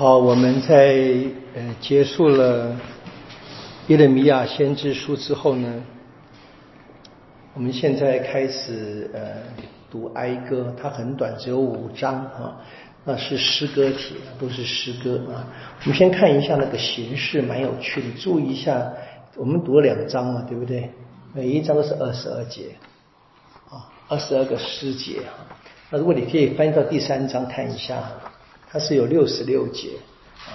好，我们在呃结束了耶利米亚先知书之后呢，我们现在开始呃读哀歌，它很短，只有五章啊，那是诗歌体，都是诗歌啊。我们先看一下那个形式，蛮有趣的。注意一下，我们读了两章嘛，对不对？每一章都是二十二节啊，二十二个诗节啊。那如果你可以翻到第三章看一下。它是有六十六节啊，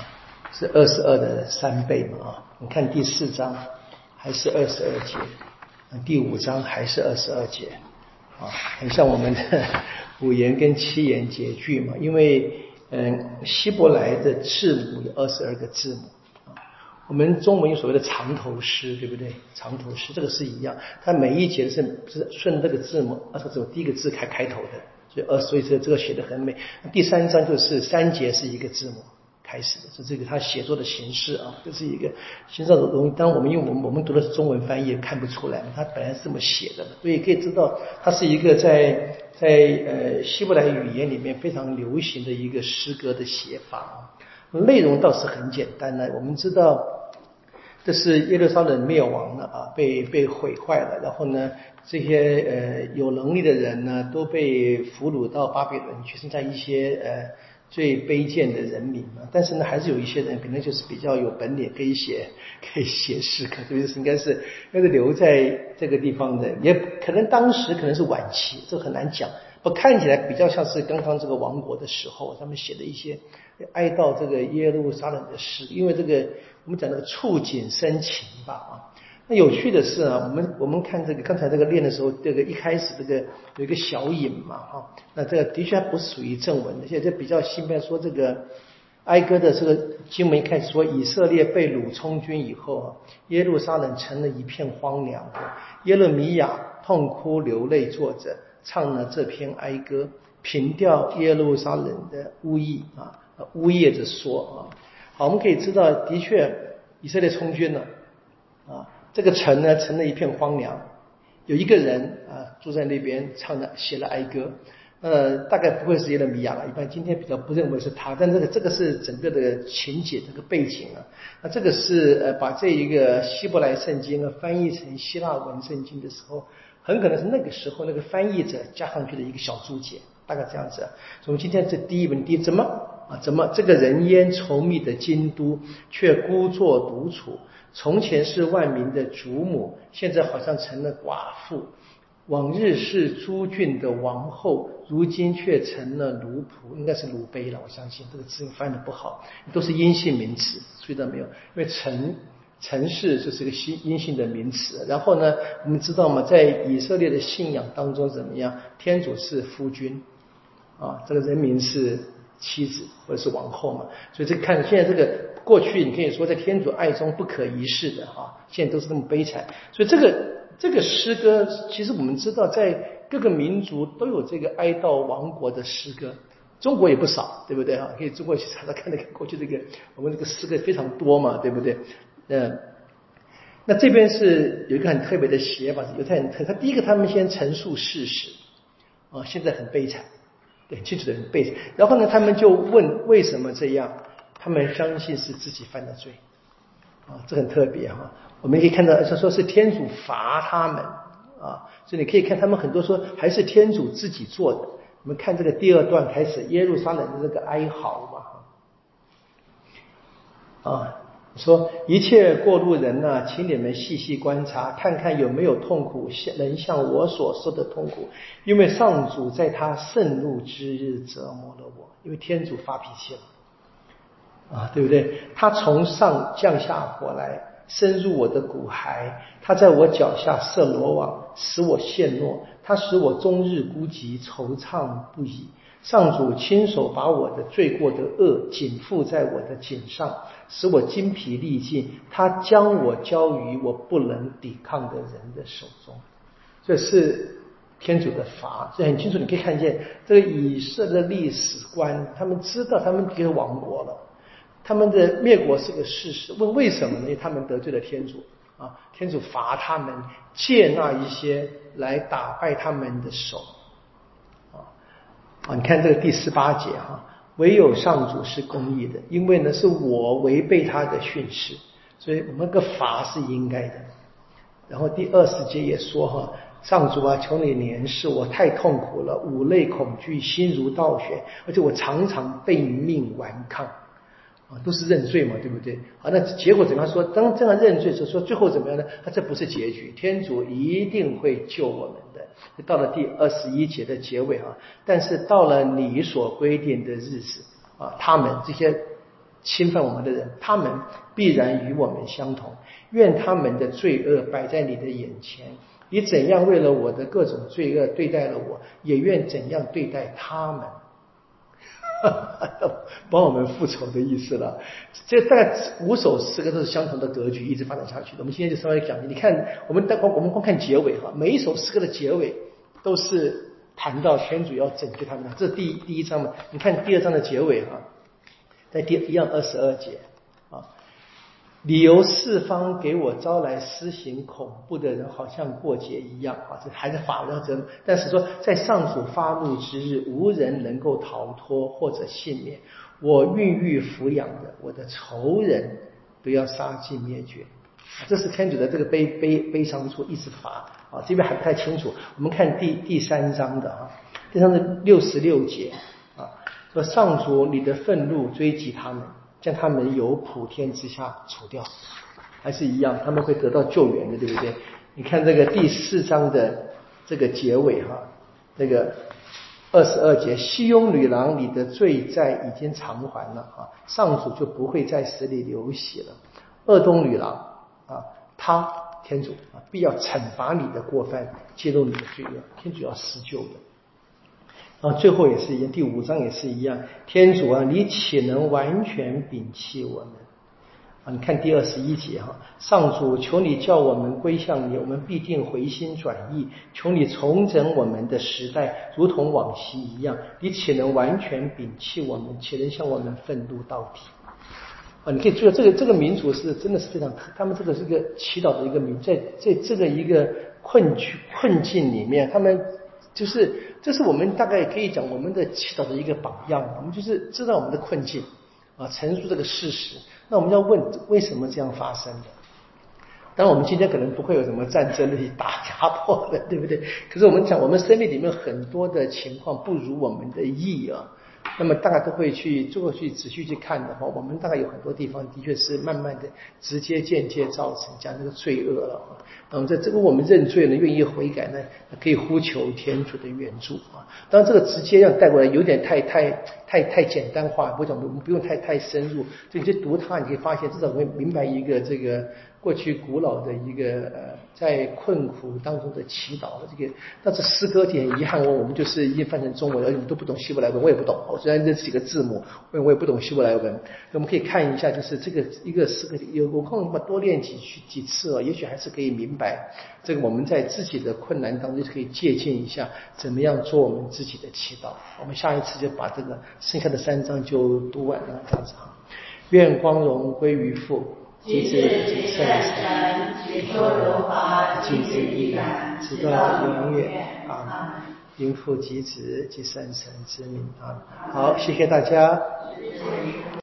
是二十二的三倍嘛啊？你看第四章还是二十二节，第五章还是二十二节啊，很像我们的五言跟七言节句嘛。因为嗯，希伯来的字母有二十二个字母啊，我们中文有所谓的长头诗，对不对？长头诗这个是一样，它每一节是是顺这个字母，而且是第一个字开开头的。呃，所以说这个写的很美。第三章就是三节是一个字母开始的，是这个他写作的形式啊，这是一个形上的东西。当然我们因为我们我们读的是中文翻译，看不出来，他本来是这么写的，所以可以知道它是一个在在呃希伯来语言里面非常流行的一个诗歌的写法。内容倒是很简单的，我们知道这是耶路撒冷灭亡了啊，被被毁坏了，然后呢？这些呃有能力的人呢，都被俘虏到巴比伦去，剩下一些呃最卑贱的人民嘛。但是呢，还是有一些人可能就是比较有本领，可以写 可以写诗，可这就是应该是应该是留在这个地方的，也可能当时可能是晚期，这很难讲。不看起来比较像是刚刚这个亡国的时候，他们写的一些哀悼这个耶路撒冷的诗，因为这个我们讲那个触景生情吧啊。那有趣的是啊，我们我们看这个刚才这个练的时候，这个一开始这个有一个小引嘛，哈，那这个的确还不属于正文的。现在比较新编说这个哀歌的这个经文一开始说以色列被掳充军以后啊，耶路撒冷成了一片荒凉，耶勒米亚痛哭流泪坐着唱了这篇哀歌，凭吊耶路撒冷的巫裔啊，呜咽着说啊，好，我们可以知道，的确以色列充军了啊。这个城呢，成了一片荒凉。有一个人啊，住在那边，唱的写了哀歌。呃，大概不会是耶勒米亚了。一般今天比较不认为是他，但这个这个是整个的情节，这个背景啊。那这个是呃，把这一个希伯来圣经啊翻译成希腊文圣经的时候，很可能是那个时候那个翻译者加上去的一个小注解，大概这样子。从今天这第一文第怎么啊？怎么这个人烟稠密的京都，却孤坐独处？从前是万民的主母，现在好像成了寡妇；往日是诸郡的王后，如今却成了奴仆，应该是奴婢了。我相信这个字翻的不好，都是阴性名词，注意到没有？因为臣城市就是个阴阴性的名词。然后呢，我们知道嘛，在以色列的信仰当中怎么样？天主是夫君啊，这个人民是妻子或者是王后嘛。所以这看现在这个。过去你可以说在天主爱中不可一世的哈，现在都是那么悲惨。所以这个这个诗歌，其实我们知道，在各个民族都有这个哀悼亡国的诗歌，中国也不少，对不对啊？可以中国去查查看那个过去这个我们这个诗歌非常多嘛，对不对？嗯，那这边是有一个很特别的写法，犹太人特他第一个他们先陈述事实啊，现在很悲惨，对，清楚的很悲惨。然后呢，他们就问为什么这样？他们相信是自己犯的罪，啊，这很特别哈。我们可以看到，他说是天主罚他们，啊，所以你可以看他们很多说还是天主自己做的。我们看这个第二段开始，耶路撒冷的这个哀嚎嘛，啊，说一切过路人呢，请你们细细观察，看看有没有痛苦像能像我所说的痛苦，因为上主在他盛怒之日折磨了我，因为天主发脾气了。啊，对不对？他从上降下火来，深入我的骨骸；他在我脚下设罗网，使我陷落；他使我终日孤寂，惆怅不已。上主亲手把我的罪过的恶紧缚在我的颈上，使我筋疲力尽。他将我交于我不能抵抗的人的手中。这是天主的罚，这很清楚。你可以看见这个以色列的历史观，他们知道他们给亡国了。他们的灭国是个事实，问为什么呢？因为他们得罪了天主啊，天主罚他们，借那一些来打败他们的手啊！你看这个第十八节哈，唯有上主是公义的，因为呢是我违背他的训示，所以我们个罚是应该的。然后第二十节也说哈，上主啊，求你怜视我，太痛苦了，五类恐惧，心如倒悬，而且我常常被命顽抗。啊，都是认罪嘛，对不对？好，那结果怎么样？说当这样认罪时候，说最后怎么样呢？他这不是结局，天主一定会救我们的。到了第二十一节的结尾啊，但是到了你所规定的日子啊，他们这些侵犯我们的人，他们必然与我们相同。愿他们的罪恶摆在你的眼前，你怎样为了我的各种罪恶对待了我，也愿怎样对待他们。帮我们复仇的意思了，这大概五首诗歌都是相同的格局，一直发展下去的。我们今天就稍微讲，你看，我们光我们光看结尾哈，每一首诗歌的结尾都是谈到天主要拯救他们的。这是第一第一章嘛？你看第二章的结尾哈，在第一样二十二节啊。理由四方给我招来施行恐怖的人，好像过节一样啊！这还是法要责，但是说在上主发怒之日，无人能够逃脱或者幸免。我孕育抚养的我的仇人，不要杀尽灭绝。这是天主的这个悲悲悲伤处，一直罚啊！这边还不太清楚。我们看第第三章的啊，第三章六十六节啊，说上主你的愤怒追击他们。将他们由普天之下除掉，还是一样，他们会得到救援的，对不对？你看这个第四章的这个结尾哈，这个二十二节，西庸女郎，你的罪债已经偿还了啊，上主就不会在死里流血了。鄂东女郎啊，他天主啊，必要惩罚你的过犯，揭露你的罪恶，天主要施救的。啊，最后也是一样，第五章也是一样。天主啊，你岂能完全摒弃我们？啊，你看第二十一节哈，上主求你叫我们归向你，我们必定回心转意。求你重整我们的时代，如同往昔一样。你岂能完全摒弃我们？岂能向我们愤怒到底？啊，你可以注意这个这个民族是真的是非常，他们这个是一个祈祷的一个民，在在这个一个困局困境里面，他们。就是，这是我们大概可以讲我们的祈祷的一个榜样。我们就是知道我们的困境，啊，陈述这个事实。那我们要问，为什么这样发生的？当然，我们今天可能不会有什么战争的打压迫的，对不对？可是我们讲，我们生命里面很多的情况不如我们的意啊。那么大家都会去做去仔细去看的话，我们大概有很多地方的确是慢慢的直接间接造成这样这个罪恶了。那么在这个我们认罪呢，愿意悔改呢，可以呼求天主的援助啊。当然这个直接要带过来有点太太太太简单化，不讲我们不用太太深入，就你去读它，你可以发现至少会明白一个这个。过去古老的一个呃，在困苦当中的祈祷这个，但是诗歌点遗憾，我我们就是已经翻成中文，而且都不懂希伯来文，我也不懂。我虽然认识几个字母，我我也不懂希伯来文。我们可以看一下，就是这个一个诗歌，有有空的话多练几句几次哦，也许还是可以明白这个我们在自己的困难当中可以借鉴一下，怎么样做我们自己的祈祷。我们下一次就把这个剩下的三章就读完了，这样子哈。愿光荣归于父。及至即圣神，即说如法，即至依然，直到永远。啊！因父及子及圣神之名。啊！好，谢谢大家。